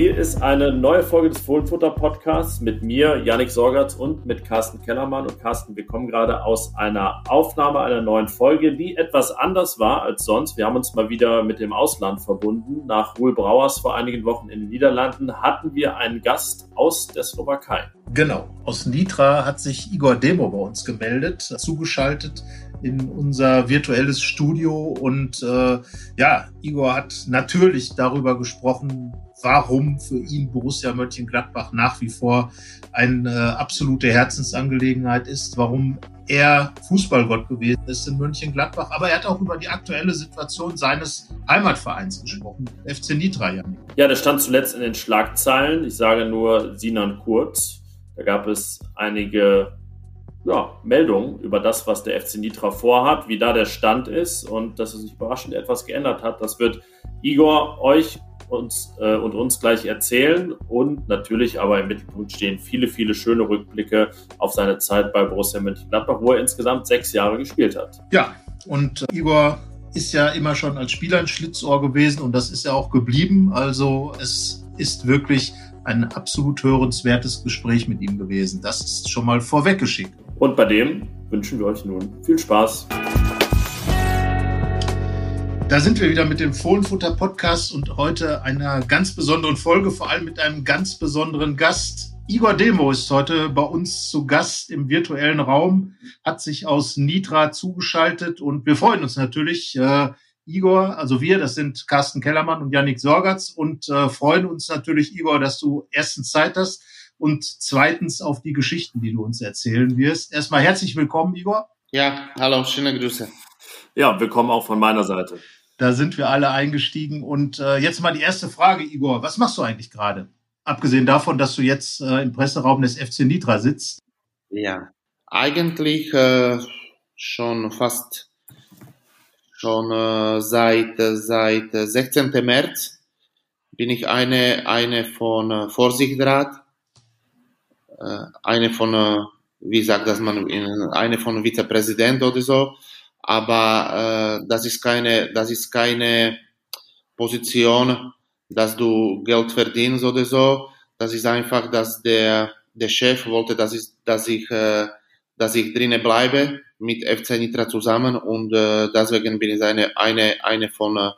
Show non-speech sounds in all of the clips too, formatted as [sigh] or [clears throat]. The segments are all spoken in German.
Hier ist eine neue Folge des Fohlenfutter Podcasts mit mir, Yannick Sorgatz und mit Carsten Kellermann. Und Carsten, wir kommen gerade aus einer Aufnahme einer neuen Folge, die etwas anders war als sonst. Wir haben uns mal wieder mit dem Ausland verbunden. Nach Ruhl Brauers vor einigen Wochen in den Niederlanden hatten wir einen Gast aus der Slowakei. Genau. Aus Nitra hat sich Igor Demo bei uns gemeldet, zugeschaltet in unser virtuelles Studio. Und äh, ja, Igor hat natürlich darüber gesprochen, warum für ihn Borussia Mönchengladbach nach wie vor eine äh, absolute Herzensangelegenheit ist, warum er Fußballgott gewesen ist in Mönchengladbach. Aber er hat auch über die aktuelle Situation seines Heimatvereins gesprochen, FC Nitra. Ja, der stand zuletzt in den Schlagzeilen. Ich sage nur Sinan Kurz. Da gab es einige ja, Meldungen über das, was der FC Nitra vorhat, wie da der Stand ist und dass es sich überraschend etwas geändert hat. Das wird Igor euch uns, äh, und uns gleich erzählen und natürlich aber im Mittelpunkt stehen viele, viele schöne Rückblicke auf seine Zeit bei Borussia Mönchengladbach, wo er insgesamt sechs Jahre gespielt hat. Ja, und äh, Igor ist ja immer schon als Spieler ein Schlitzohr gewesen und das ist ja auch geblieben. Also es ist wirklich ein absolut hörenswertes Gespräch mit ihm gewesen. Das ist schon mal vorweggeschickt. Und bei dem wünschen wir euch nun viel Spaß. Da sind wir wieder mit dem Fohlenfutter Podcast und heute einer ganz besonderen Folge, vor allem mit einem ganz besonderen Gast. Igor Demo ist heute bei uns zu Gast im virtuellen Raum, hat sich aus Nitra zugeschaltet und wir freuen uns natürlich. Äh, Igor, also wir, das sind Carsten Kellermann und Yannick Sorgatz und äh, freuen uns natürlich, Igor, dass du erstens Zeit hast und zweitens auf die Geschichten, die du uns erzählen wirst. Erstmal herzlich willkommen, Igor. Ja, hallo, schöne Grüße. Ja, willkommen auch von meiner Seite. Da sind wir alle eingestiegen. Und äh, jetzt mal die erste Frage, Igor. Was machst du eigentlich gerade? Abgesehen davon, dass du jetzt äh, im Presseraum des FC Nitra sitzt. Ja, eigentlich äh, schon fast schon äh, seit seit 16. März bin ich eine eine von äh, Vorsichtsrat, äh, eine von äh, wie sagt das man eine von Vizepräsident oder so aber äh, das ist keine, das ist keine Position, dass du Geld verdienst oder so. Das ist einfach, dass der, der Chef wollte, dass ich, dass ich, äh, dass ich drinnen bleibe mit FC Nitra zusammen und äh, deswegen bin ich eine, eine, eine von, äh,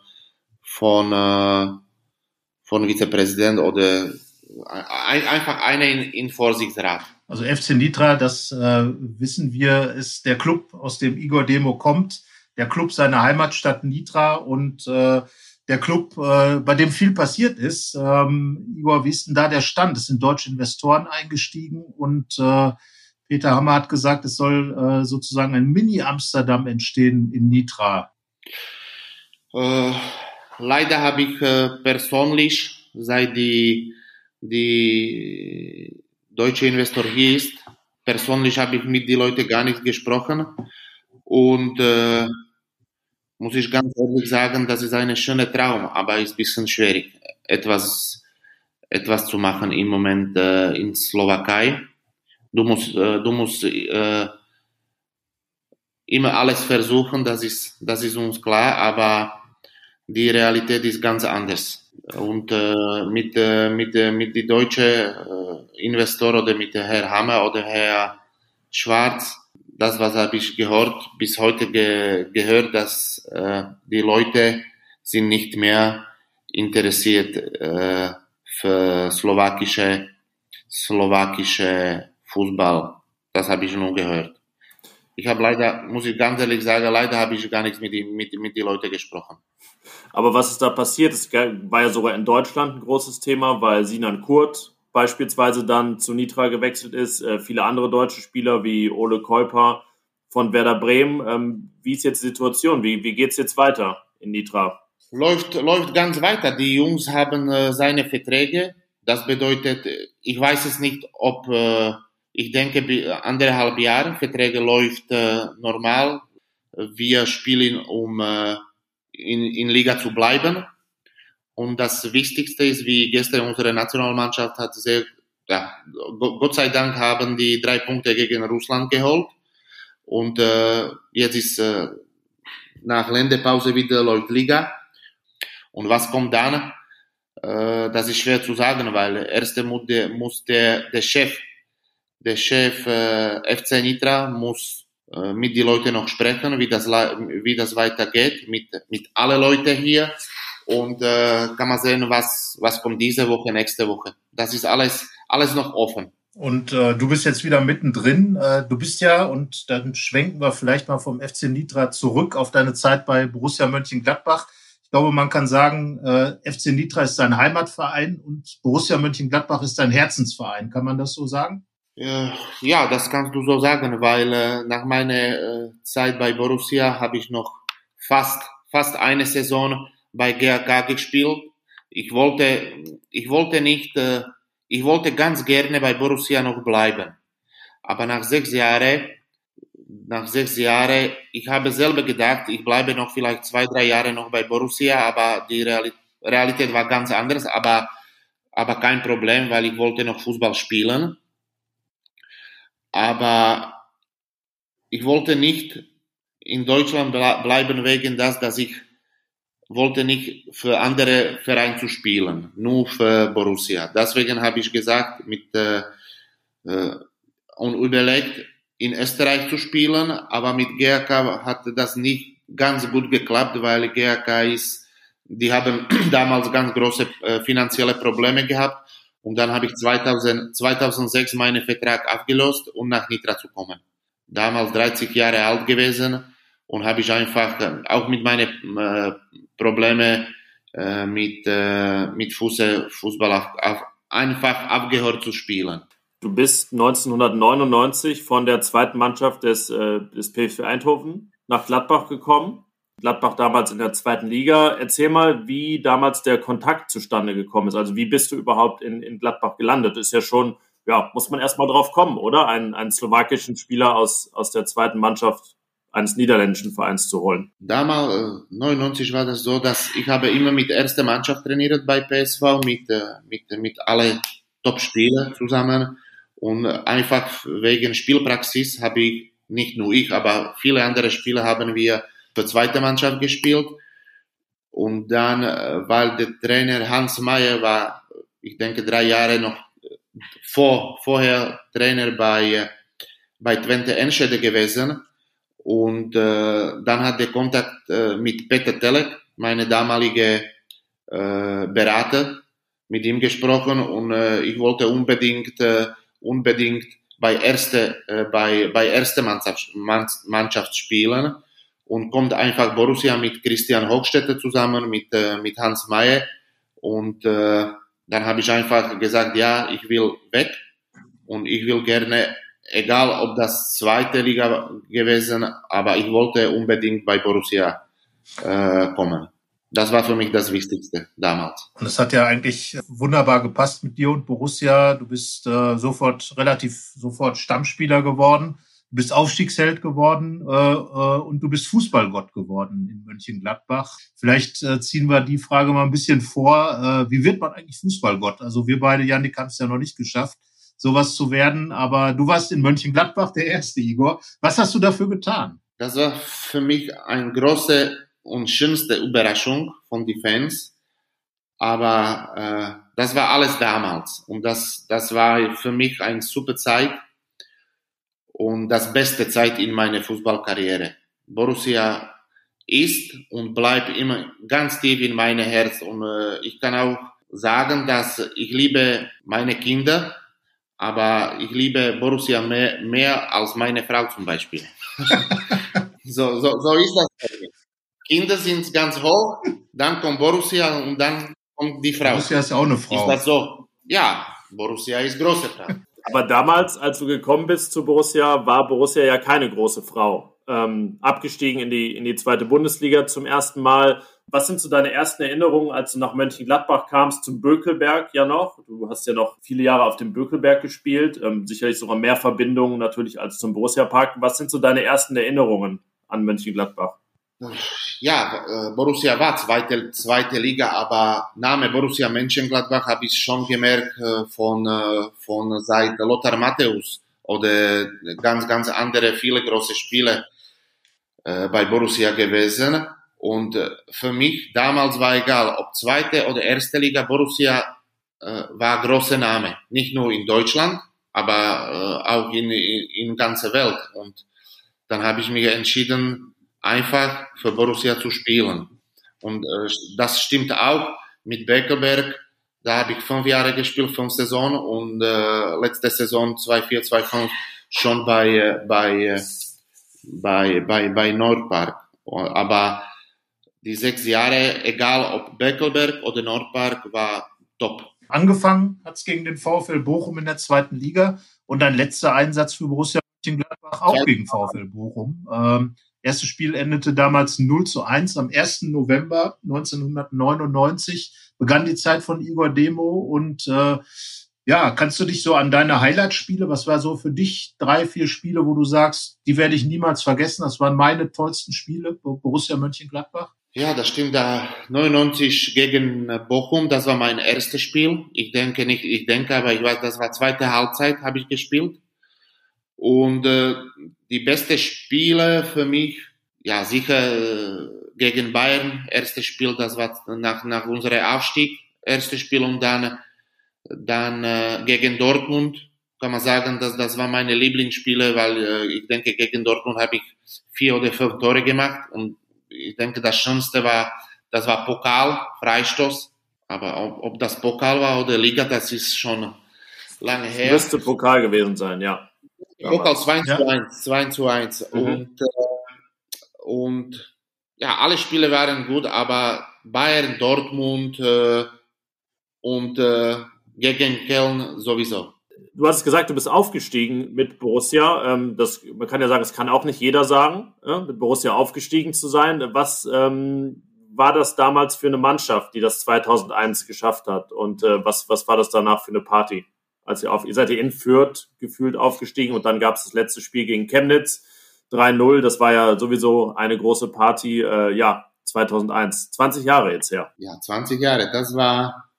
von, äh, von Vizepräsident oder ein, einfach eine in, in Vorsichtsrat. Also FC Nitra, das äh, wissen wir, ist der Club, aus dem Igor Demo kommt, der Club seiner Heimatstadt Nitra und äh, der Club, äh, bei dem viel passiert ist. Ähm, Igor, wie ist denn da der Stand? Es sind deutsche Investoren eingestiegen und äh, Peter Hammer hat gesagt, es soll äh, sozusagen ein Mini-Amsterdam entstehen in Nitra. Äh, leider habe ich äh, persönlich seit die, die deutscher Investor hier ist. Persönlich habe ich mit den Leuten gar nicht gesprochen und äh, muss ich ganz ehrlich sagen, das ist ein schöner Traum, aber ist ein bisschen schwierig, etwas, etwas zu machen im Moment äh, in Slowakei. Du musst, äh, du musst äh, immer alles versuchen, das ist, das ist uns klar, aber die Realität ist ganz anders. Und äh, mit, äh, mit, äh, mit die deutschen äh, Investor oder mit Herr Hammer oder Herr Schwarz, das was habe ich gehört, bis heute ge gehört, dass äh, die Leute sind nicht mehr interessiert äh, für slowakische slowakische Fußball. Das habe ich nur gehört. Ich habe leider, muss ich ganz ehrlich sagen, leider habe ich gar nichts mit, die, mit, mit den Leuten gesprochen. Aber was ist da passiert? Es war ja sogar in Deutschland ein großes Thema, weil Sinan Kurt beispielsweise dann zu Nitra gewechselt ist. Äh, viele andere deutsche Spieler wie Ole Keuper von Werder Bremen. Ähm, wie ist jetzt die Situation? Wie, wie es jetzt weiter in Nitra? Läuft, läuft ganz weiter. Die Jungs haben äh, seine Verträge. Das bedeutet, ich weiß es nicht, ob, äh, ich denke, anderthalb Jahre Verträge läuft äh, normal. Wir spielen um äh, in, in Liga zu bleiben. Und das Wichtigste ist, wie gestern unsere Nationalmannschaft hat sehr, ja, Gott sei Dank haben die drei Punkte gegen Russland geholt. und äh, jetzt ist äh, nach Länderpause wieder läuft Liga. Und was kommt dann? Äh, das ist schwer zu sagen, weil erste muss der, muss der, der Chef, der Chef äh, FC Nitra muss äh, mit die Leute noch sprechen, wie das, wie das weitergeht, mit, mit alle Leute hier. Und äh, kann man sehen, was, was kommt diese Woche, nächste Woche. Das ist alles, alles noch offen. Und äh, du bist jetzt wieder mittendrin. Äh, du bist ja, und dann schwenken wir vielleicht mal vom FC Nitra zurück auf deine Zeit bei Borussia Mönchengladbach. Ich glaube, man kann sagen, äh, FC Nitra ist dein Heimatverein und Borussia Mönchengladbach ist dein Herzensverein. Kann man das so sagen? Ja, das kannst du so sagen, weil äh, nach meiner äh, Zeit bei Borussia habe ich noch fast, fast eine Saison bei GAK gespielt. Ich wollte, ich wollte nicht äh, ich wollte ganz gerne bei Borussia noch bleiben. Aber nach sechs Jahren, nach sechs Jahren, ich habe selber gedacht, ich bleibe noch vielleicht zwei, drei Jahre noch bei Borussia, aber die Realität war ganz anders, aber, aber kein Problem, weil ich wollte noch Fußball spielen. Aber ich wollte nicht in Deutschland bleiben wegen das, dass ich wollte nicht für andere Vereine zu spielen, nur für Borussia. Deswegen habe ich gesagt, mit äh, äh, und überlegt, in Österreich zu spielen, aber mit GAK hat das nicht ganz gut geklappt, weil GAK ist, die haben [clears throat] damals ganz große äh, finanzielle Probleme gehabt und dann habe ich 2000, 2006 meinen Vertrag abgelöst, um nach Nitra zu kommen. Damals 30 Jahre alt gewesen und habe ich einfach äh, auch mit meinen äh, Probleme äh, mit, äh, mit Fuße, Fußball auf, auf, einfach aufgehört zu spielen. Du bist 1999 von der zweiten Mannschaft des, äh, des PSV Eindhoven nach Gladbach gekommen. Gladbach damals in der zweiten Liga. Erzähl mal, wie damals der Kontakt zustande gekommen ist. Also wie bist du überhaupt in, in Gladbach gelandet? Ist ja schon, ja, muss man erstmal drauf kommen, oder? Einen, einen slowakischen Spieler aus, aus der zweiten Mannschaft eines niederländischen Vereins zu holen? Damals, äh, 99 war das so, dass ich habe immer mit erster Mannschaft trainiert bei PSV, mit, äh, mit, mit alle Top-Spieler zusammen. Und einfach wegen Spielpraxis habe ich, nicht nur ich, aber viele andere Spieler haben wir für zweite Mannschaft gespielt. Und dann, äh, weil der Trainer Hans Meyer war, ich denke, drei Jahre noch vor, vorher Trainer bei, bei Twente Enschede gewesen, und äh, dann hat der Kontakt äh, mit Peter Telek, meine damalige äh, Berater, mit ihm gesprochen. Und äh, ich wollte unbedingt, äh, unbedingt bei erste, äh, bei, bei erste Mannschaft, Mannschaft spielen und kommt einfach Borussia mit Christian Hochstetter zusammen, mit, äh, mit Hans Mayer und äh, dann habe ich einfach gesagt, ja, ich will weg und ich will gerne egal ob das zweite Liga gewesen, aber ich wollte unbedingt bei Borussia äh, kommen. Das war für mich das Wichtigste damals. Und es hat ja eigentlich wunderbar gepasst mit dir und Borussia. Du bist äh, sofort relativ sofort Stammspieler geworden. Du bist Aufstiegsheld geworden äh, äh, und du bist Fußballgott geworden in Mönchengladbach. Vielleicht äh, ziehen wir die Frage mal ein bisschen vor. Äh, wie wird man eigentlich Fußballgott? Also wir beide, Janik, haben es ja noch nicht geschafft sowas zu werden. Aber du warst in Mönchengladbach der erste, Igor. Was hast du dafür getan? Das war für mich eine große und schönste Überraschung von den Fans. Aber äh, das war alles damals. Und das, das war für mich eine super Zeit und das beste Zeit in meiner Fußballkarriere. Borussia ist und bleibt immer ganz tief in meinem Herz. Und äh, ich kann auch sagen, dass ich liebe meine Kinder aber ich liebe Borussia mehr, mehr als meine Frau zum Beispiel. [laughs] so, so, so ist das. Kinder sind ganz hoch, dann kommt Borussia und dann kommt die Frau. Borussia ist auch eine Frau. Ist das so? Ja, Borussia ist große Frau. Aber damals, als du gekommen bist zu Borussia, war Borussia ja keine große Frau. Ähm, abgestiegen in die, in die zweite Bundesliga zum ersten Mal. Was sind so deine ersten Erinnerungen, als du nach Mönchengladbach kamst, zum Bökelberg ja noch? Du hast ja noch viele Jahre auf dem Bökelberg gespielt, ähm, sicherlich sogar mehr Verbindungen natürlich als zum Borussia Park. Was sind so deine ersten Erinnerungen an Mönchengladbach? Ja, äh, Borussia war zweite, zweite Liga, aber Name Borussia Mönchengladbach habe ich schon gemerkt äh, von, äh, von seit Lothar Matthäus oder ganz, ganz andere, viele große Spiele bei Borussia gewesen. Und für mich damals war egal, ob zweite oder erste Liga, Borussia war großer Name. Nicht nur in Deutschland, aber auch in, in, in ganzer Welt. Und dann habe ich mich entschieden, einfach für Borussia zu spielen. Und äh, das stimmt auch mit Beckelberg. Da habe ich fünf Jahre gespielt, fünf Saison und äh, letzte Saison 2-4, 2-5 schon bei, äh, bei, äh, bei, bei, bei Nordpark. Aber die sechs Jahre, egal ob Beckelberg oder Nordpark, war top. Angefangen hat es gegen den VfL Bochum in der zweiten Liga und dein letzter Einsatz für Borussia Mönchengladbach auch gegen VfL Bochum. Ähm, erstes Spiel endete damals 0 zu 1. Am 1. November 1999 begann die Zeit von Igor Demo und äh, ja, kannst du dich so an deine Highlight-Spiele, was war so für dich drei, vier Spiele, wo du sagst, die werde ich niemals vergessen, das waren meine tollsten Spiele, Borussia Mönchengladbach? Ja, das stimmt. Da 99 gegen Bochum, das war mein erstes Spiel. Ich denke nicht, ich denke, aber ich weiß, das war zweite Halbzeit, habe ich gespielt. Und äh, die beste Spiele für mich, ja sicher äh, gegen Bayern, erstes Spiel, das war nach nach unserem Aufstieg, erstes Spiel und dann dann äh, gegen Dortmund kann man sagen, dass das war meine Lieblingsspiele, weil äh, ich denke gegen Dortmund habe ich vier oder fünf Tore gemacht und ich denke, das Schönste war, das war Pokal, Freistoß. Aber ob, ob das Pokal war oder Liga, das ist schon lange her. Müsste Pokal gewesen sein, ja. Pokal 2 ja. zu 1, 2 zu 1. Mhm. Und, äh, und ja, alle Spiele waren gut, aber Bayern, Dortmund äh, und äh, gegen Köln sowieso du hast gesagt, du bist aufgestiegen mit Borussia. Ähm, das, man kann ja sagen, das kann auch nicht jeder sagen, ja, mit Borussia aufgestiegen zu sein. Was ähm, war das damals für eine Mannschaft, die das 2001 geschafft hat? Und äh, was, was war das danach für eine Party? Als ihr auf, ihr seid ihr in Fürth gefühlt aufgestiegen und dann gab es das letzte Spiel gegen Chemnitz 3-0. Das war ja sowieso eine große Party. Äh, ja, 2001, 20 Jahre jetzt her. Ja, 20 Jahre. Das war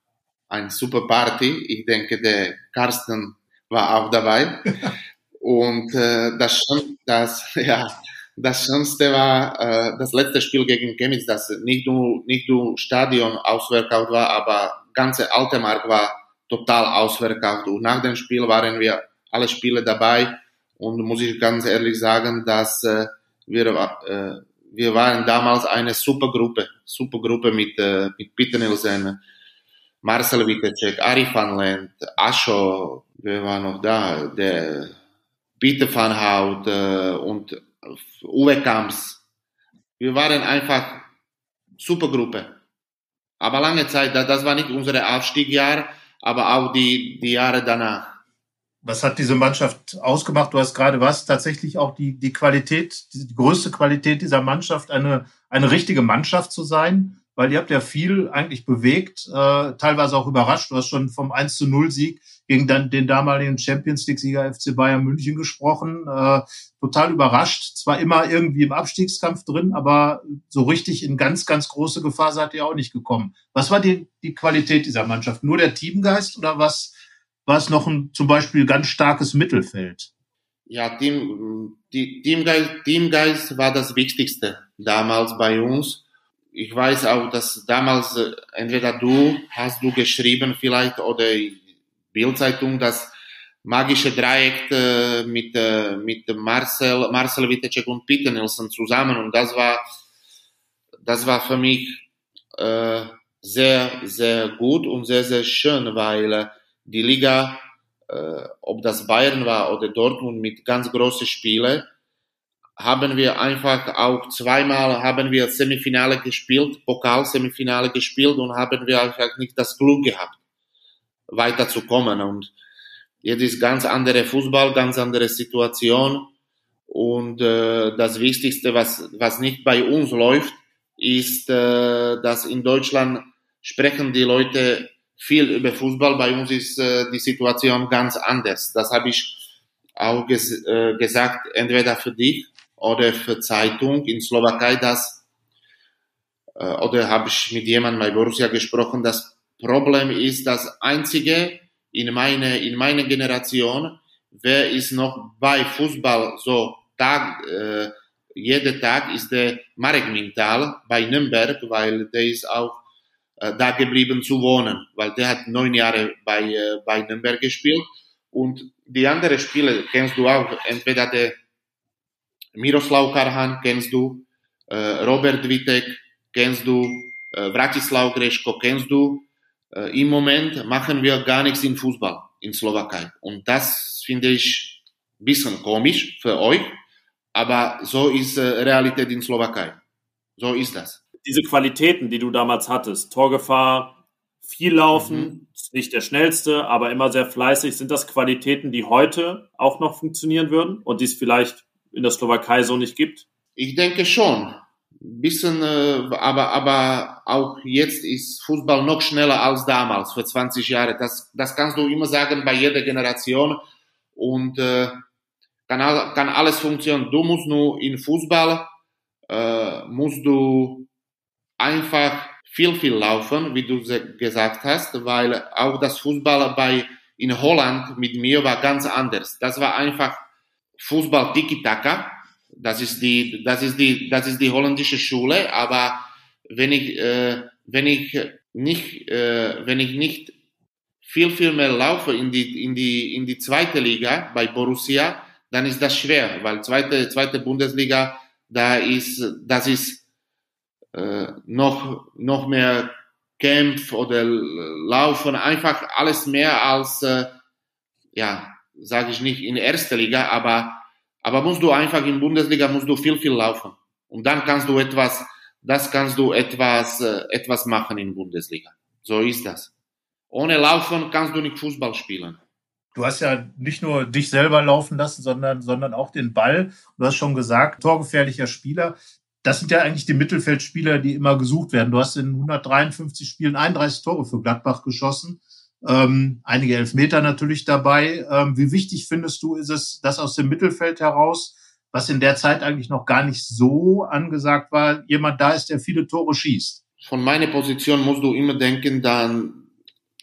eine super Party. Ich denke, der Carsten war auch dabei. [laughs] Und äh, das, das, [laughs] ja, das Schönste war äh, das letzte Spiel gegen Chemnitz, das nicht nur, nicht nur Stadion ausverkauft war, aber ganze alte Mark war total ausverkauft. Und nach dem Spiel waren wir alle Spiele dabei. Und muss ich ganz ehrlich sagen, dass äh, wir, äh, wir waren damals eine super Gruppe, super Gruppe mit, äh, mit Peter Nielsen, Marcel Witecek, Ari van Lent, Ascho, wer war noch da? Der Peter van Hout äh, und Uwe Kamps. Wir waren einfach super Gruppe. Aber lange Zeit, das war nicht unser Aufstiegsjahr, aber auch die, die Jahre danach. Was hat diese Mannschaft ausgemacht? Du hast gerade was, tatsächlich auch die, die Qualität, die größte Qualität dieser Mannschaft, eine, eine richtige Mannschaft zu sein weil ihr habt ja viel eigentlich bewegt, äh, teilweise auch überrascht. Du hast schon vom 1 zu 0 Sieg gegen dann den damaligen Champions League-Sieger FC Bayern München gesprochen. Äh, total überrascht. Zwar immer irgendwie im Abstiegskampf drin, aber so richtig in ganz, ganz große Gefahr seid ihr auch nicht gekommen. Was war die, die Qualität dieser Mannschaft? Nur der Teamgeist oder was war es noch ein zum Beispiel ganz starkes Mittelfeld? Ja, Team, die, Teamgeist, Teamgeist war das Wichtigste damals bei uns ich weiß auch, dass damals äh, entweder du hast du geschrieben vielleicht oder Bildzeitung das magische Dreieck äh, mit äh, mit Marcel Marcel Witecek und Peter Nielsen zusammen. Und das war das war für mich äh, sehr sehr gut und sehr sehr schön, weil äh, die Liga äh, ob das Bayern war oder Dortmund mit ganz großen Spielen haben wir einfach auch zweimal haben wir Semifinale gespielt, Pokal-Semifinale gespielt und haben wir einfach nicht das Glück gehabt, weiterzukommen. Und jetzt ist ganz andere Fußball, ganz andere Situation. Und äh, das Wichtigste, was, was nicht bei uns läuft, ist, äh, dass in Deutschland sprechen die Leute viel über Fußball. Bei uns ist äh, die Situation ganz anders. Das habe ich auch ges äh, gesagt, entweder für dich oder für Zeitung in Slowakei, dass, äh, oder habe ich mit jemandem bei Borussia gesprochen, das Problem ist, das einzige in meine, in meiner Generation, wer ist noch bei Fußball so Tag, äh, jeden Tag ist der Marek Mintal bei Nürnberg, weil der ist auch äh, da geblieben zu wohnen, weil der hat neun Jahre bei, äh, bei Nürnberg gespielt. Und die anderen Spieler kennst du auch, entweder der Miroslav Karhan kennst du, äh, Robert Witek kennst du, äh, Vratislav Greško kennst du. Äh, Im Moment machen wir gar nichts in Fußball in Slowakei. Und das finde ich ein bisschen komisch für euch, aber so ist äh, Realität in Slowakei. So ist das. Diese Qualitäten, die du damals hattest, Torgefahr, viel laufen, mhm. ist nicht der schnellste, aber immer sehr fleißig. Sind das Qualitäten, die heute auch noch funktionieren würden und die es vielleicht in der Slowakei so nicht gibt? Ich denke schon. Bisschen, äh, aber, aber auch jetzt ist Fußball noch schneller als damals, vor 20 Jahren. Das, das kannst du immer sagen bei jeder Generation. Und äh, kann, kann alles funktionieren. Du musst nur in Fußball, äh, musst du einfach viel, viel laufen, wie du gesagt hast, weil auch das Fußball bei, in Holland mit mir war ganz anders. Das war einfach Fußball Tiki-Taka. Das ist die, das ist die, das ist die holländische Schule. Aber wenn ich, äh, wenn ich nicht, äh, wenn ich nicht viel, viel mehr laufe in die, in die, in die zweite Liga bei Borussia, dann ist das schwer, weil zweite, zweite Bundesliga, da ist, das ist äh, noch, noch mehr Kämpf oder Laufen, einfach alles mehr als, äh, ja, sage ich nicht in erster Liga, aber, aber musst du einfach in Bundesliga musst du viel, viel laufen. Und dann kannst du etwas, das kannst du etwas, äh, etwas machen in Bundesliga. So ist das. Ohne Laufen kannst du nicht Fußball spielen du hast ja nicht nur dich selber laufen lassen, sondern, sondern auch den Ball. Du hast schon gesagt, torgefährlicher Spieler. Das sind ja eigentlich die Mittelfeldspieler, die immer gesucht werden. Du hast in 153 Spielen 31 Tore für Gladbach geschossen. Ähm, einige Elfmeter natürlich dabei. Ähm, wie wichtig findest du, ist es, dass aus dem Mittelfeld heraus, was in der Zeit eigentlich noch gar nicht so angesagt war, jemand da ist, der viele Tore schießt? Von meiner Position musst du immer denken, dann,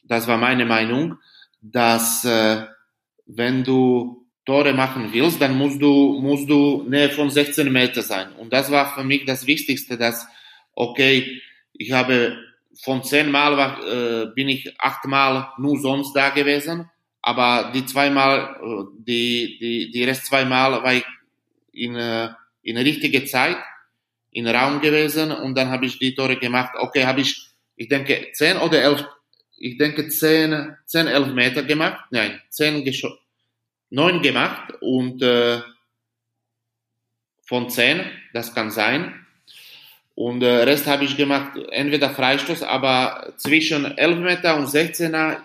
das war meine Meinung, dass äh, wenn du Tore machen willst, dann musst du, musst du näher von 16 Meter sein. Und das war für mich das Wichtigste, dass, okay, ich habe von zehn Mal war, äh, bin ich achtmal nur sonst da gewesen, aber die zweimal, äh, die, die, die Rest zweimal war ich in, äh, in richtige Zeit, in Raum gewesen und dann habe ich die Tore gemacht. Okay, habe ich, ich denke, zehn oder elf ich denke, 10, 10 11 Meter gemacht. Nein, 10 9 gemacht und äh, von 10, das kann sein. Und äh, Rest habe ich gemacht, entweder Freistoß, aber zwischen 11 Meter und 16er,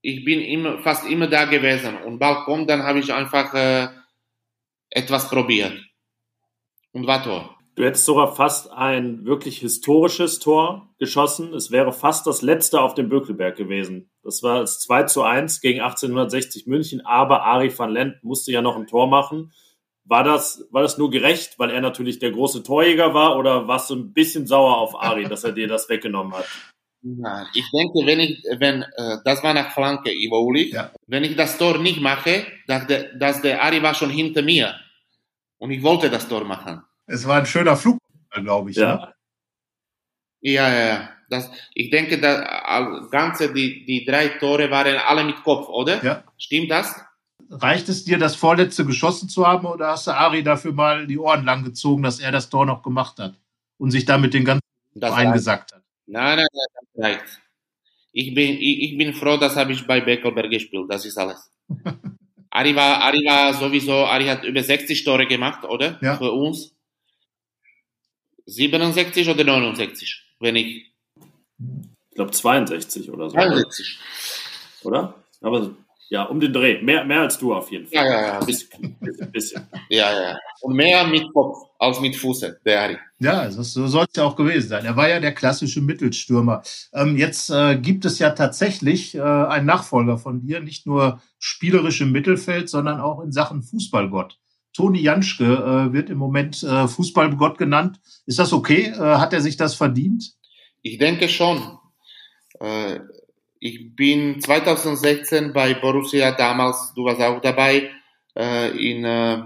ich bin immer, fast immer da gewesen. Und bald kommt, dann habe ich einfach äh, etwas probiert. Und war Tor. Du hättest sogar fast ein wirklich historisches Tor geschossen. Es wäre fast das letzte auf dem Bökelberg gewesen. Das war das 2 zu 1 gegen 1860 München, aber Ari van Lent musste ja noch ein Tor machen. War das, war das nur gerecht, weil er natürlich der große Torjäger war, oder warst du ein bisschen sauer auf Ari, dass er dir das weggenommen hat? Nein, ich denke, wenn ich, wenn, äh, das war nach Flanke, Ivo Ulich, ja. wenn ich das Tor nicht mache, dass der, dass der Ari war schon hinter mir. Und ich wollte das Tor machen. Es war ein schöner Flug, glaube ich. Ja. Ne? ja, ja, ja. Das, ich denke, das Ganze, die, die drei Tore waren alle mit Kopf, oder? Ja. Stimmt das? Reicht es dir, das vorletzte geschossen zu haben, oder hast du Ari dafür mal die Ohren lang gezogen, dass er das Tor noch gemacht hat und sich damit den ganzen eingesackt hat? Nein, nein, nein, das reicht. Ich bin, ich, ich bin froh, das habe ich bei Beckelberg gespielt. Das ist alles. [laughs] Ari war, Ari war sowieso, Ari hat über 60 Tore gemacht, oder? Ja. Für uns. 67 oder 69, wenn ich. Ich glaube 62 oder so. 62. Oder? Aber ja, um den Dreh. Mehr, mehr als du auf jeden Fall. Ja, ja, ja. Ein bisschen. bisschen. Ja, ja. Und mehr mit Kopf als mit Fuße, der Harry. Ja, das, so soll es ja auch gewesen sein. Er war ja der klassische Mittelstürmer. Ähm, jetzt äh, gibt es ja tatsächlich äh, einen Nachfolger von dir, nicht nur spielerisch im Mittelfeld, sondern auch in Sachen Fußballgott. Toni Janschke äh, wird im Moment äh, Fußballgott genannt. Ist das okay? Äh, hat er sich das verdient? Ich denke schon. Ich bin 2016 bei Borussia damals, du warst auch dabei, äh, in, äh,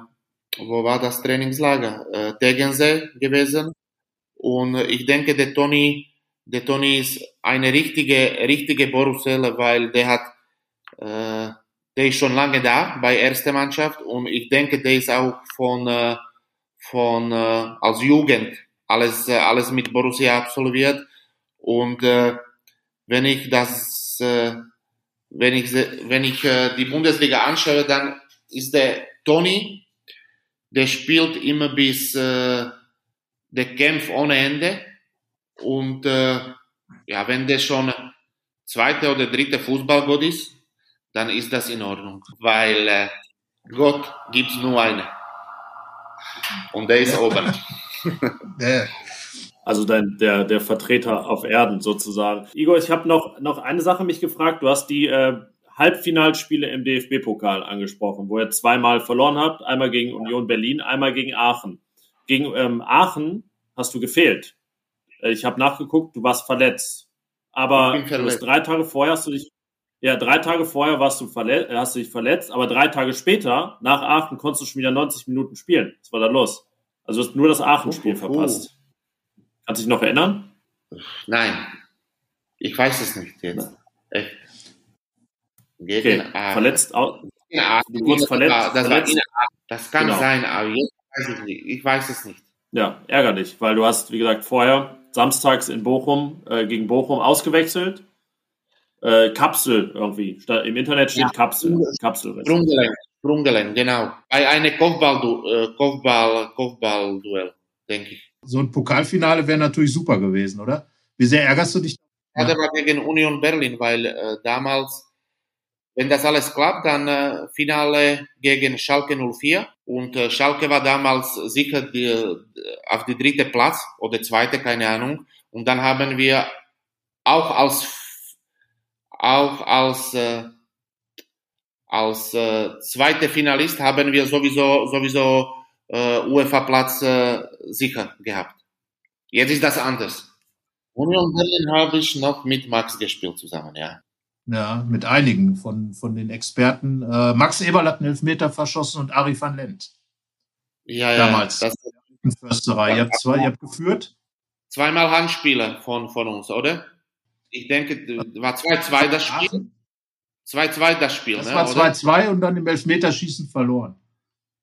wo war das Trainingslager? Äh, Tegensee gewesen. Und ich denke, der Toni, der Toni ist eine richtige, richtige Borusseler, weil der hat, äh, der ist schon lange da bei erster Mannschaft und ich denke, der ist auch von, äh, von äh, als Jugend alles, alles mit Borussia absolviert. Und wenn ich das, äh, wenn ich, wenn ich äh, die Bundesliga anschaue, dann ist der Toni, der spielt immer bis, äh, der kämpft ohne Ende. Und äh, ja, wenn der schon zweite oder dritte Fußballgott ist, dann ist das in Ordnung. Weil äh, Gott gibt's nur einen. Und der ist ja. Also dein, der, der Vertreter auf Erden sozusagen. Igor, ich habe noch, noch eine Sache mich gefragt. Du hast die äh, Halbfinalspiele im DFB-Pokal angesprochen, wo ihr zweimal verloren habt. Einmal gegen Union Berlin, einmal gegen Aachen. Gegen ähm, Aachen hast du gefehlt. Äh, ich habe nachgeguckt, du warst verletzt. Aber verletzt. drei Tage vorher hast du dich, ja, drei Tage vorher warst du verletzt, äh, hast du dich verletzt, aber drei Tage später, nach Aachen, konntest du schon wieder 90 Minuten spielen. Was war da los? Also du hast nur das Aachen-Spiel oh, oh, oh. verpasst. Kannst du dich noch erinnern? Nein. Ich weiß es nicht jetzt. Echt. Okay. Verletzt auch. Wurdest verletzt. Das, verletzt. das kann genau. sein, aber jetzt weiß ich nicht. Ich weiß es nicht. Ja, ärgerlich, weil du hast, wie gesagt, vorher samstags in Bochum äh, gegen Bochum ausgewechselt. Äh, Kapsel irgendwie. Im Internet steht ja, Kapsel. Kapsel. Sprunggelenk, Sprunggelenk, genau. Bei einem Kopfball, äh, Kopfball, Kopfball-Duell, denke ich. So ein Pokalfinale wäre natürlich super gewesen, oder? Wie sehr ärgerst du dich? Ja, der war gegen Union Berlin, weil äh, damals wenn das alles klappt, dann äh, Finale gegen Schalke 04. Und äh, Schalke war damals sicher die, äh, auf die dritte Platz oder zweite, keine Ahnung. Und dann haben wir auch als auch als äh, als äh, zweite Finalist haben wir sowieso sowieso äh, UEFA Platz äh, sicher gehabt. Jetzt ist das anders. Union Berlin habe ich noch mit Max gespielt zusammen, ja. Ja, mit einigen von, von den Experten. Äh, Max Eberl hat einen Elfmeter verschossen und Ari van Lent. Ja, ja. Damals. Das, in Försterei. Ihr habt, zwei, ihr habt geführt? Zweimal Handspiele von, von uns, oder? Ich denke, war 2-2 das Spiel. 2-2 das Spiel, Das ne, war 2-2 und dann im Elfmeterschießen verloren.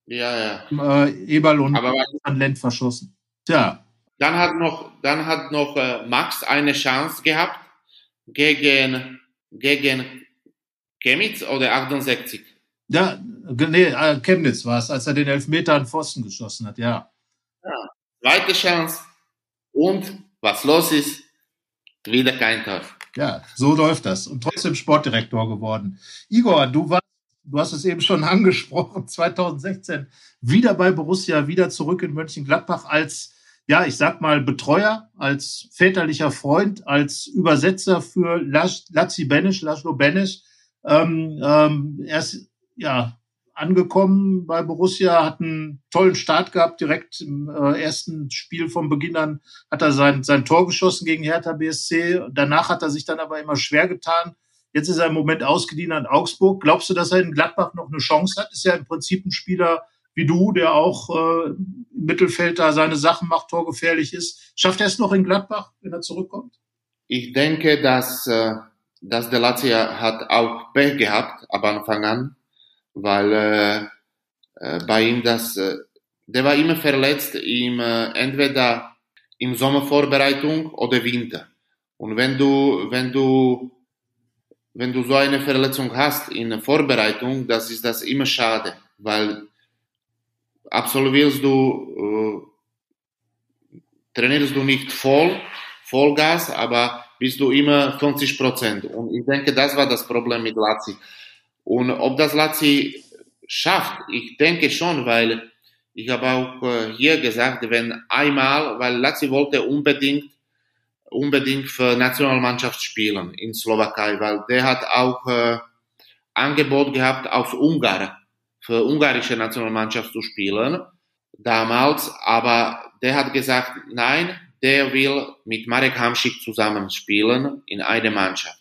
Ja, ja. Äh, Eberl und Aber Van Lent verschossen. Tja. Dann hat noch, dann hat noch äh, Max eine Chance gehabt gegen gegen Chemnitz oder 68? Ja, nee, äh, Chemnitz war es, als er den Elfmeter an Pfosten geschossen hat, ja. ja. Zweite Chance. Und was los ist, wieder kein Tor. Ja, so läuft das. Und trotzdem Sportdirektor geworden. Igor, du warst, du hast es eben schon [laughs] angesprochen, 2016 wieder bei Borussia, wieder zurück in Mönchengladbach als ja, ich sag mal, Betreuer, als väterlicher Freund, als Übersetzer für Lazzi Benesch, Laszlo Benesch. Ähm, ähm, er ist ja angekommen bei Borussia, hat einen tollen Start gehabt, direkt im äh, ersten Spiel vom Beginn an hat er sein, sein Tor geschossen gegen Hertha BSC. Danach hat er sich dann aber immer schwer getan. Jetzt ist er im Moment ausgedient an Augsburg. Glaubst du, dass er in Gladbach noch eine Chance hat? Ist ja im Prinzip ein Spieler, wie du, der auch äh, im Mittelfeld da seine Sachen macht, torgefährlich ist. Schafft er es noch in Gladbach, wenn er zurückkommt? Ich denke, dass, äh, dass der Lazio hat auch Pech gehabt ab Anfang an, weil äh, äh, bei ihm das, äh, der war immer verletzt, im, äh, entweder im Sommervorbereitung oder Winter. Und wenn du, wenn du, wenn du so eine Verletzung hast in der Vorbereitung, das ist das immer schade, weil absolvierst du, äh, trainierst du nicht voll, Vollgas, aber bist du immer 50 Prozent. Und ich denke, das war das Problem mit Lazzi. Und ob das Lazzi schafft, ich denke schon, weil ich habe auch äh, hier gesagt, wenn einmal, weil Lazzi wollte unbedingt unbedingt für Nationalmannschaft spielen in Slowakei, weil der hat auch äh, Angebot gehabt aus Ungarn für ungarische Nationalmannschaft zu spielen damals, aber der hat gesagt, nein, der will mit Marek Hamšík zusammen spielen in einer Mannschaft.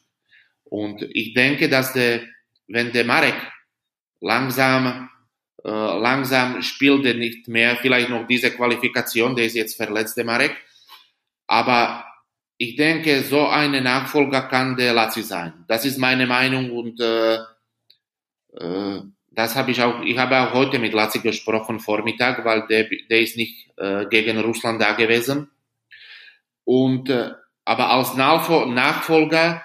Und ich denke, dass der, wenn der Marek langsam äh, langsam spielt er nicht mehr, vielleicht noch diese Qualifikation, der ist jetzt verletzt, der Marek. Aber ich denke, so eine Nachfolger kann der Lazzi sein. Das ist meine Meinung und äh, äh, das habe ich auch, ich habe auch heute mit Lazzi gesprochen, Vormittag, weil der, der ist nicht äh, gegen Russland da gewesen. Und, äh, aber als Nachfolger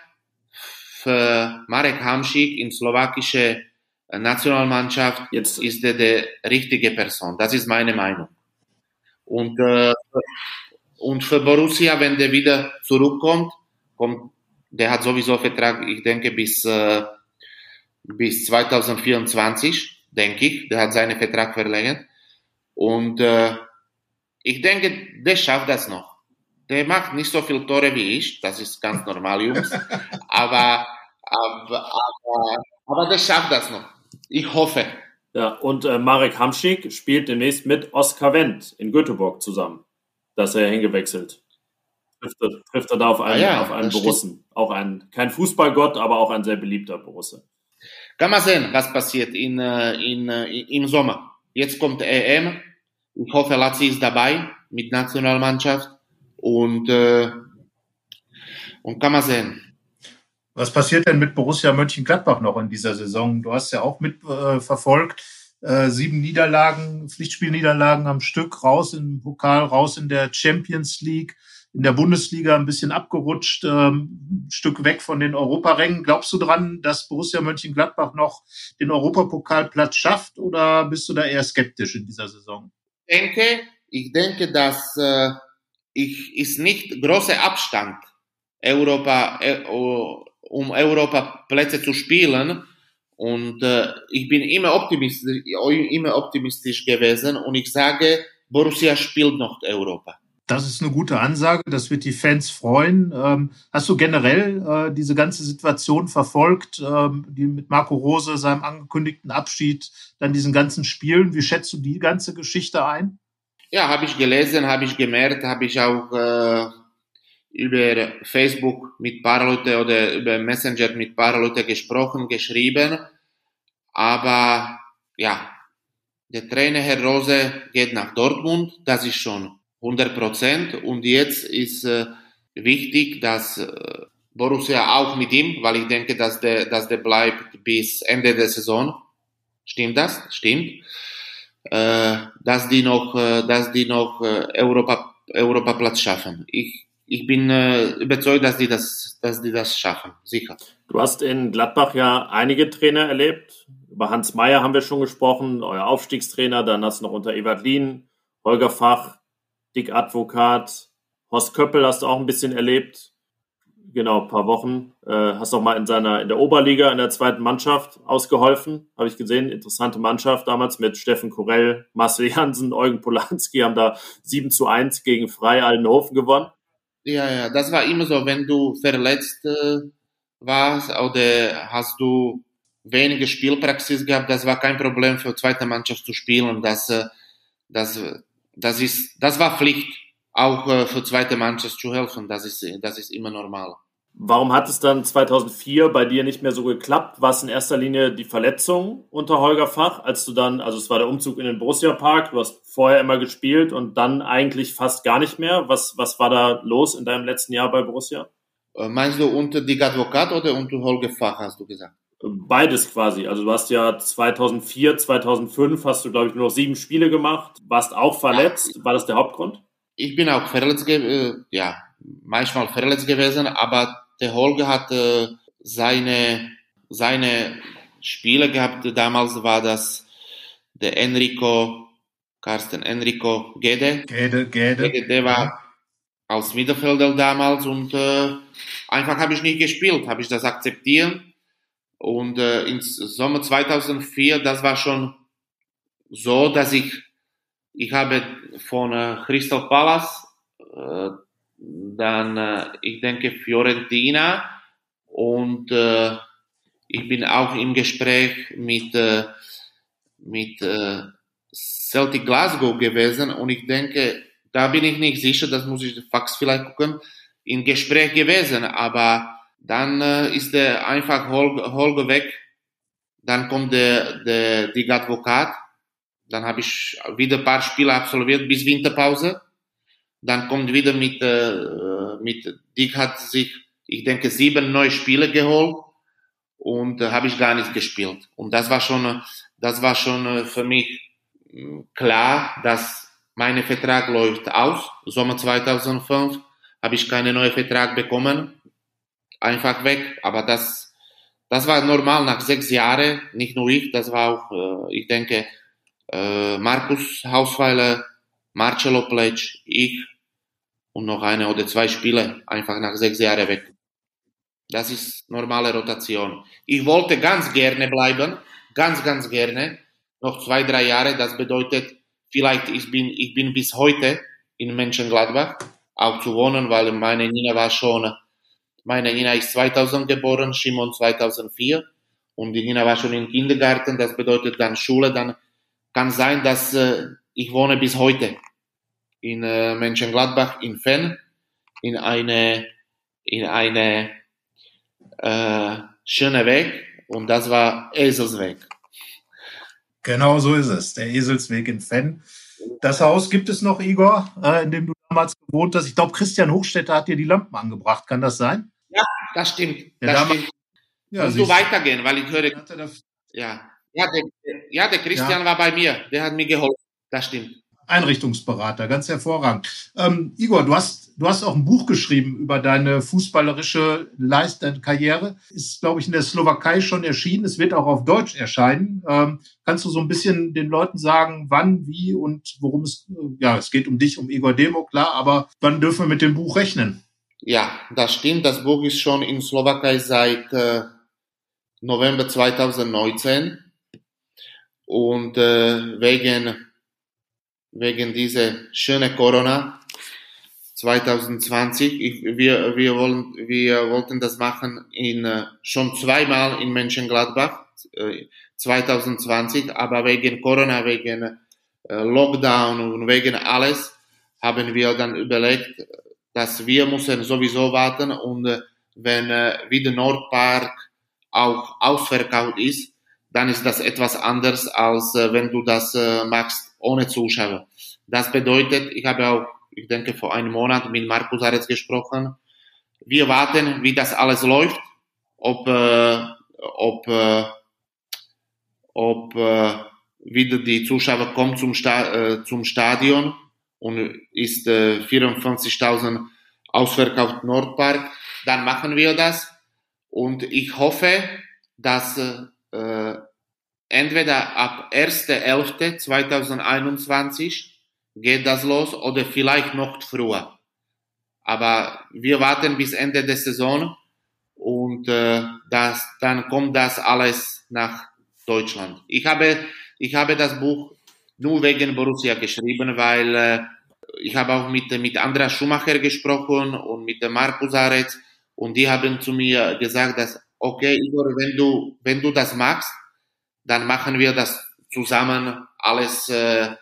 für Marek Hamšík in slowakische Nationalmannschaft Jetzt. ist er der richtige Person. Das ist meine Meinung. Und, äh, und für Borussia, wenn der wieder zurückkommt, kommt, der hat sowieso Vertrag, ich denke, bis, äh, bis 2024, denke ich. Der hat seinen Vertrag verlängert. Und äh, ich denke, der schafft das noch. Der macht nicht so viel Tore wie ich, das ist ganz normal, Jungs. aber, [laughs] aber, aber, aber der schafft das noch. Ich hoffe. Ja, und äh, Marek Hamschik spielt demnächst mit Oskar Wendt in Göteborg zusammen. Da ist er ja hingewechselt. Trifft er, trifft er da auf einen, ah ja, auf einen Borussen. Auch ein, kein Fußballgott, aber auch ein sehr beliebter Borusse. Kann man sehen, was passiert in, äh, in, äh, im Sommer. Jetzt kommt EM. Ich hoffe, Lazzi ist dabei mit Nationalmannschaft. Und, äh, und kann man sehen. Was passiert denn mit Borussia Mönchengladbach noch in dieser Saison? Du hast ja auch mitverfolgt. Äh, äh, sieben Niederlagen, Pflichtspielniederlagen am Stück, raus im Pokal, raus in der Champions League, in der Bundesliga ein bisschen abgerutscht, ähm, ein Stück weg von den Europarängen. Glaubst du dran, dass Borussia Mönchengladbach noch den Europapokalplatz schafft oder bist du da eher skeptisch in dieser Saison? Ich denke, ich denke, dass äh, ich ist nicht großer Abstand Europa äh, um Europaplätze zu spielen. Und äh, ich bin immer optimistisch, immer optimistisch gewesen und ich sage, Borussia spielt noch Europa. Das ist eine gute Ansage, das wird die Fans freuen. Ähm, hast du generell äh, diese ganze Situation verfolgt, ähm, die mit Marco Rose, seinem angekündigten Abschied, dann diesen ganzen Spielen? Wie schätzt du die ganze Geschichte ein? Ja, habe ich gelesen, habe ich gemerkt, habe ich auch äh, über Facebook mit paar Leute oder über Messenger mit paar Leute gesprochen, geschrieben. Aber ja, der Trainer Herr Rose geht nach Dortmund, das ist schon 100 Prozent. Und jetzt ist äh, wichtig, dass äh, Borussia auch mit ihm, weil ich denke, dass der, dass der bleibt bis Ende der Saison. Stimmt das? Stimmt. Äh, dass die noch, äh, dass die noch äh, Europa, Europaplatz schaffen. Ich ich bin äh, überzeugt, dass die das, dass die das schaffen, sicher. Du hast in Gladbach ja einige Trainer erlebt. Über Hans Meyer haben wir schon gesprochen, euer Aufstiegstrainer. Dann hast du noch unter Ewald Lien, Holger Fach, Dick Advokat, Horst Köppel hast du auch ein bisschen erlebt. Genau, ein paar Wochen. Äh, hast auch mal in seiner, in der Oberliga, in der zweiten Mannschaft ausgeholfen. Habe ich gesehen. Interessante Mannschaft damals mit Steffen Korell, Marcel Jansen, Eugen Polanski haben da 7 zu 1 gegen Frei Aldenhofen gewonnen. Ja, ja, das war immer so, wenn du verletzt äh, warst oder hast du wenige Spielpraxis gehabt, das war kein Problem für zweite Mannschaft zu spielen. Das, äh, das, das ist, das war Pflicht, auch äh, für zweite Mannschaft zu helfen. Das ist, das ist immer normal. Warum hat es dann 2004 bei dir nicht mehr so geklappt? War es in erster Linie die Verletzung unter Holger Fach, als du dann, also es war der Umzug in den Borussia Park, du hast vorher immer gespielt und dann eigentlich fast gar nicht mehr. Was, was war da los in deinem letzten Jahr bei Borussia? Äh, meinst du unter die Advokat oder unter Holger Fach, hast du gesagt? Beides quasi. Also du hast ja 2004, 2005 hast du, glaube ich, nur noch sieben Spiele gemacht, warst auch verletzt. War das der Hauptgrund? Ich bin auch verletzt, äh, ja, manchmal verletzt gewesen, aber der Holger hat äh, seine, seine Spiele gehabt. Damals war das der Enrico, Carsten Enrico Gede. Gede, Gede. Gede der war ja. als Mittelfelder damals und äh, einfach habe ich nicht gespielt, habe ich das akzeptiert. Und äh, im Sommer 2004, das war schon so, dass ich, ich habe von äh, Crystal Palace äh, dann äh, ich denke Fiorentina und äh, ich bin auch im Gespräch mit, äh, mit äh, Celtic Glasgow gewesen und ich denke, da bin ich nicht sicher, das muss ich Fax vielleicht gucken, im Gespräch gewesen, aber dann äh, ist der einfach Holger, Holger weg, dann kommt der, der, die Advokat dann habe ich wieder ein paar Spiele absolviert bis Winterpause. Dann kommt wieder mit, äh, mit Dick hat sich, ich denke, sieben neue Spiele geholt und äh, habe ich gar nicht gespielt. Und das war schon, das war schon äh, für mich äh, klar, dass mein Vertrag läuft aus. Sommer 2005 habe ich keinen neuen Vertrag bekommen, einfach weg. Aber das, das war normal nach sechs Jahren. Nicht nur ich, das war auch, äh, ich denke, äh, Markus Hausweiler, Marcelo Pletsch, ich und noch eine oder zwei Spiele einfach nach sechs Jahren weg. Das ist normale Rotation. Ich wollte ganz gerne bleiben, ganz, ganz gerne, noch zwei, drei Jahre. Das bedeutet, vielleicht ich bin, ich bin bis heute in Mönchengladbach auch zu wohnen, weil meine Nina war schon, meine Nina ist 2000 geboren, Simon 2004 und die Nina war schon im Kindergarten. Das bedeutet dann Schule, dann kann sein, dass äh, ich wohne bis heute in äh, Mönchengladbach in Fenn in eine in eine äh, schöne Weg und das war Eselsweg. Genau so ist es, der Eselsweg in Fenn. Das Haus gibt es noch, Igor, äh, in dem du damals gewohnt hast. Ich glaube, Christian Hochstetter hat dir die Lampen angebracht. Kann das sein? Ja, das stimmt. Ja, das stimmt. Ja, Musst du weitergehen, weil ich höre, ja. Ja, der, ja, der Christian war bei mir, der hat mir geholfen. Das stimmt. Einrichtungsberater, ganz hervorragend. Ähm, Igor, du hast, du hast auch ein Buch geschrieben über deine fußballerische Leist deine Karriere. Ist, glaube ich, in der Slowakei schon erschienen. Es wird auch auf Deutsch erscheinen. Ähm, kannst du so ein bisschen den Leuten sagen, wann, wie und worum es, äh, ja, es geht um dich, um Igor Demo, klar, aber wann dürfen wir mit dem Buch rechnen? Ja, das stimmt. Das Buch ist schon in Slowakei seit äh, November 2019 und äh, wegen wegen dieser schönen Corona 2020. Ich, wir wir wollen wir wollten das machen in äh, schon zweimal in Mönchengladbach äh, 2020, aber wegen Corona, wegen äh, Lockdown und wegen alles haben wir dann überlegt, dass wir müssen sowieso warten und äh, wenn äh, wieder Nordpark auch ausverkauft ist, dann ist das etwas anders als äh, wenn du das äh, machst ohne Zuschauer. Das bedeutet, ich habe auch, ich denke vor einem Monat mit Markus Aretz gesprochen. Wir warten, wie das alles läuft, ob äh, ob äh, ob äh, wieder die Zuschauer kommen zum, Sta äh, zum Stadion und ist äh, 54.000 ausverkauft Nordpark, dann machen wir das. Und ich hoffe, dass äh, entweder ab 1.11.2021 geht das los oder vielleicht noch früher. Aber wir warten bis Ende der Saison und äh, das, dann kommt das alles nach Deutschland. Ich habe, ich habe das Buch nur wegen Borussia geschrieben, weil äh, ich habe auch mit, mit Andreas Schumacher gesprochen und mit Markus Aretz und die haben zu mir gesagt, dass, okay, Igor, wenn du, wenn du das machst, dann machen wir das zusammen, alles, äh,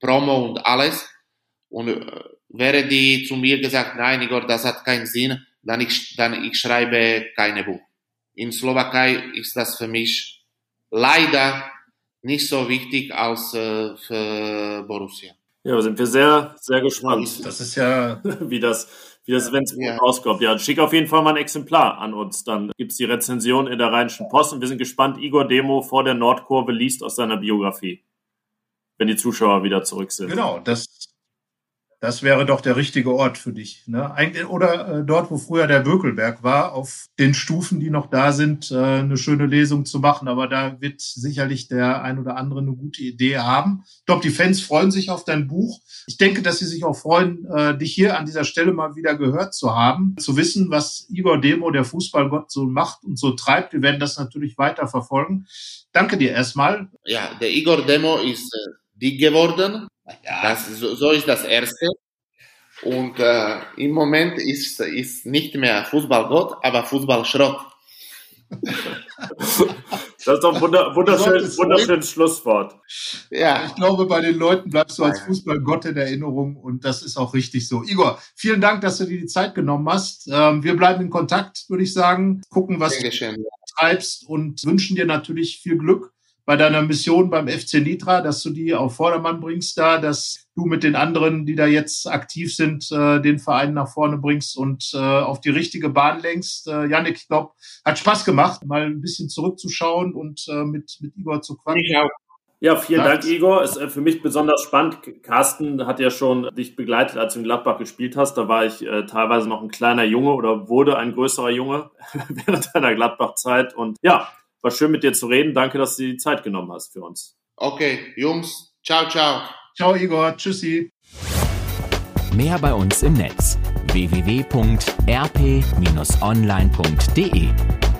Promo und alles. Und äh, wäre die zu mir gesagt, nein, Igor, das hat keinen Sinn, dann ich, dann ich schreibe keine Buch. In Slowakei ist das für mich leider nicht so wichtig als äh, für Borussia. Ja, sind wir sehr, sehr gespannt, Das ist ja [laughs] wie das, wie das, wenn es Ja. rauskommt. Ja, schick auf jeden Fall mal ein Exemplar an uns. Dann gibt's die Rezension in der Rheinischen Post und wir sind gespannt. Igor Demo vor der Nordkurve liest aus seiner Biografie. Wenn die Zuschauer wieder zurück sind. Genau, das, das wäre doch der richtige Ort für dich. Ne? Oder äh, dort, wo früher der Bökelberg war, auf den Stufen, die noch da sind, äh, eine schöne Lesung zu machen. Aber da wird sicherlich der ein oder andere eine gute Idee haben. Ich glaube, die Fans freuen sich auf dein Buch. Ich denke, dass sie sich auch freuen, äh, dich hier an dieser Stelle mal wieder gehört zu haben, zu wissen, was Igor Demo, der Fußballgott, so macht und so treibt. Wir werden das natürlich weiter verfolgen. Danke dir erstmal. Ja, der Igor Demo ist äh, dick geworden. Das, so, so ist das Erste. Und äh, im Moment ist, ist nicht mehr Fußballgott, aber Fußballschrott. Das ist doch ein wunder, wunderschön, wunderschönes Schlusswort. Ja, Ich glaube, bei den Leuten bleibst du als. Fußballgott in Erinnerung und das ist auch richtig so. Igor, vielen Dank, dass du dir die Zeit genommen hast. Ähm, wir bleiben in Kontakt, würde ich sagen, gucken, was du Dankeschön. treibst und wünschen dir natürlich viel Glück bei deiner Mission beim FC Nitra, dass du die auf Vordermann bringst da, dass du mit den anderen, die da jetzt aktiv sind, äh, den Verein nach vorne bringst und äh, auf die richtige Bahn lenkst. Äh, Janik, ich glaube, hat Spaß gemacht, mal ein bisschen zurückzuschauen und äh, mit, mit Igor zu quatschen. Ich auch. Ja, vielen ja. Dank, Igor. Ist äh, für mich besonders spannend. Carsten hat ja schon dich begleitet, als du in Gladbach gespielt hast. Da war ich äh, teilweise noch ein kleiner Junge oder wurde ein größerer Junge [laughs] während deiner Gladbach-Zeit. Und ja, war schön mit dir zu reden. Danke, dass du die Zeit genommen hast für uns. Okay, Jungs. Ciao, ciao. Ciao, Igor. Tschüssi. Mehr bei uns im Netz www.rp-online.de